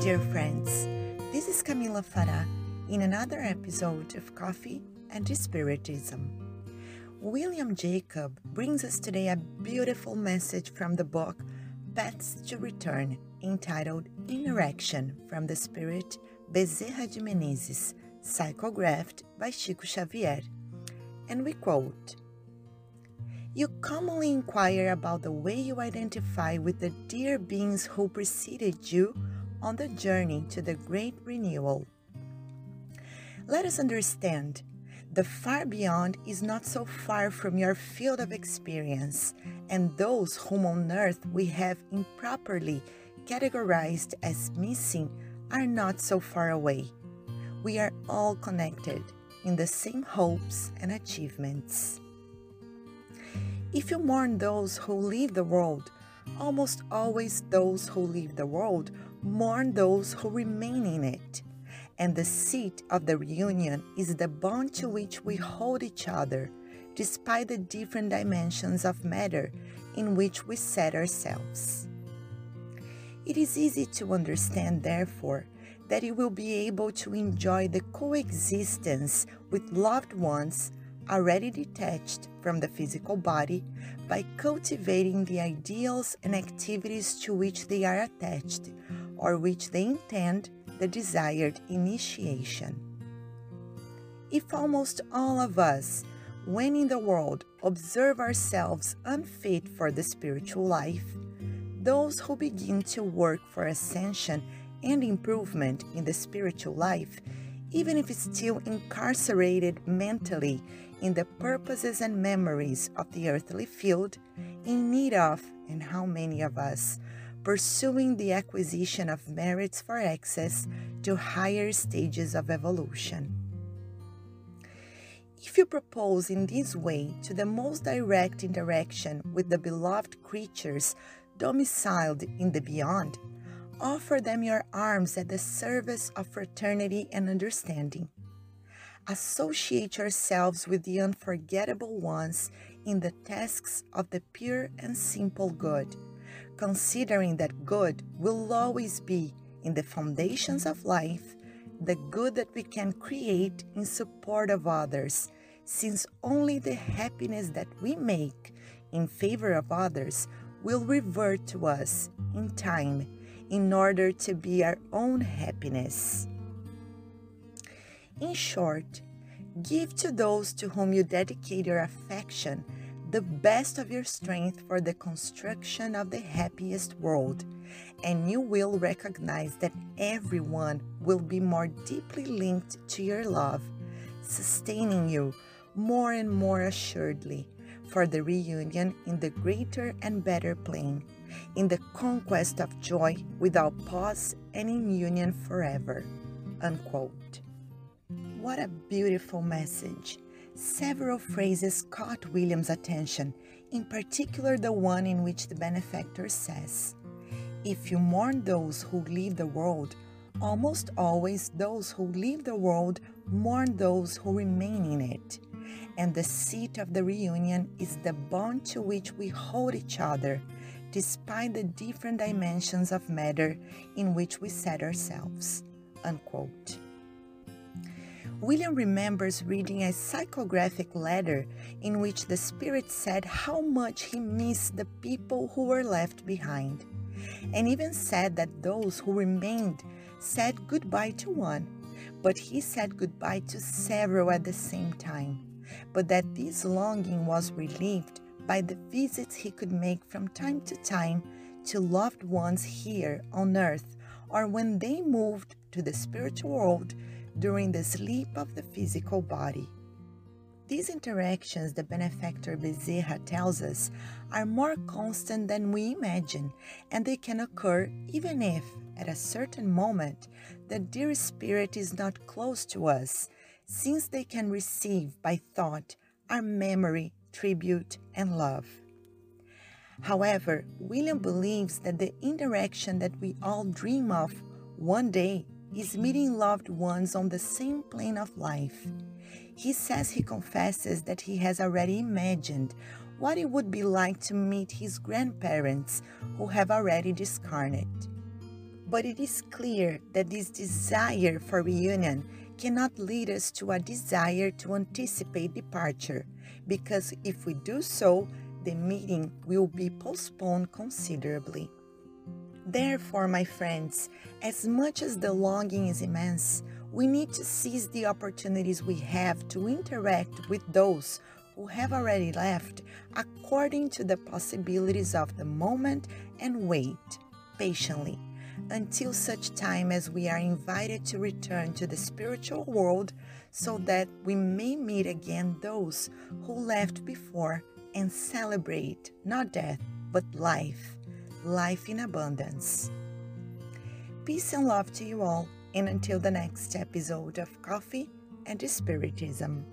dear friends. This is Camila Farah in another episode of Coffee and Spiritism. William Jacob brings us today a beautiful message from the book Paths to Return, entitled Interaction from the Spirit Bezerra de Menezes, psychographed by Chico Xavier. And we quote you commonly inquire about the way you identify with the dear beings who preceded you on the journey to the great renewal. Let us understand the far beyond is not so far from your field of experience, and those whom on earth we have improperly categorized as missing are not so far away. We are all connected in the same hopes and achievements. If you mourn those who leave the world, almost always those who leave the world mourn those who remain in it. And the seat of the reunion is the bond to which we hold each other, despite the different dimensions of matter in which we set ourselves. It is easy to understand, therefore, that you will be able to enjoy the coexistence with loved ones already detached from the physical body by cultivating the ideals and activities to which they are attached or which they intend the desired initiation. If almost all of us, when in the world, observe ourselves unfit for the spiritual life, those who begin to work for ascension and improvement in the spiritual life, even if still incarcerated mentally in the purposes and memories of the earthly field, in need of, and how many of us, pursuing the acquisition of merits for access to higher stages of evolution. If you propose in this way to the most direct interaction with the beloved creatures domiciled in the beyond, offer them your arms at the service of fraternity and understanding associate yourselves with the unforgettable ones in the tasks of the pure and simple good, considering that good will always be in the foundations of life, the good that we can create in support of others, since only the happiness that we make in favor of others will revert to us in time in order to be our own happiness. In short, give to those to whom you dedicate your affection the best of your strength for the construction of the happiest world, and you will recognize that everyone will be more deeply linked to your love, sustaining you more and more assuredly for the reunion in the greater and better plane, in the conquest of joy without pause and in union forever. Unquote. What a beautiful message! Several phrases caught William's attention, in particular the one in which the benefactor says, If you mourn those who leave the world, almost always those who leave the world mourn those who remain in it. And the seat of the reunion is the bond to which we hold each other, despite the different dimensions of matter in which we set ourselves. Unquote. William remembers reading a psychographic letter in which the spirit said how much he missed the people who were left behind, and even said that those who remained said goodbye to one, but he said goodbye to several at the same time, but that this longing was relieved by the visits he could make from time to time to loved ones here on earth or when they moved to the spiritual world during the sleep of the physical body. These interactions, the benefactor Bezerra tells us, are more constant than we imagine, and they can occur even if, at a certain moment, the dear spirit is not close to us, since they can receive by thought our memory, tribute, and love. However, William believes that the interaction that we all dream of one day is meeting loved ones on the same plane of life. He says he confesses that he has already imagined what it would be like to meet his grandparents who have already discarnate. But it is clear that this desire for reunion cannot lead us to a desire to anticipate departure, because if we do so, the meeting will be postponed considerably. Therefore, my friends, as much as the longing is immense, we need to seize the opportunities we have to interact with those who have already left according to the possibilities of the moment and wait patiently. Until such time as we are invited to return to the spiritual world so that we may meet again those who left before and celebrate not death but life, life in abundance. Peace and love to you all, and until the next episode of Coffee and Spiritism.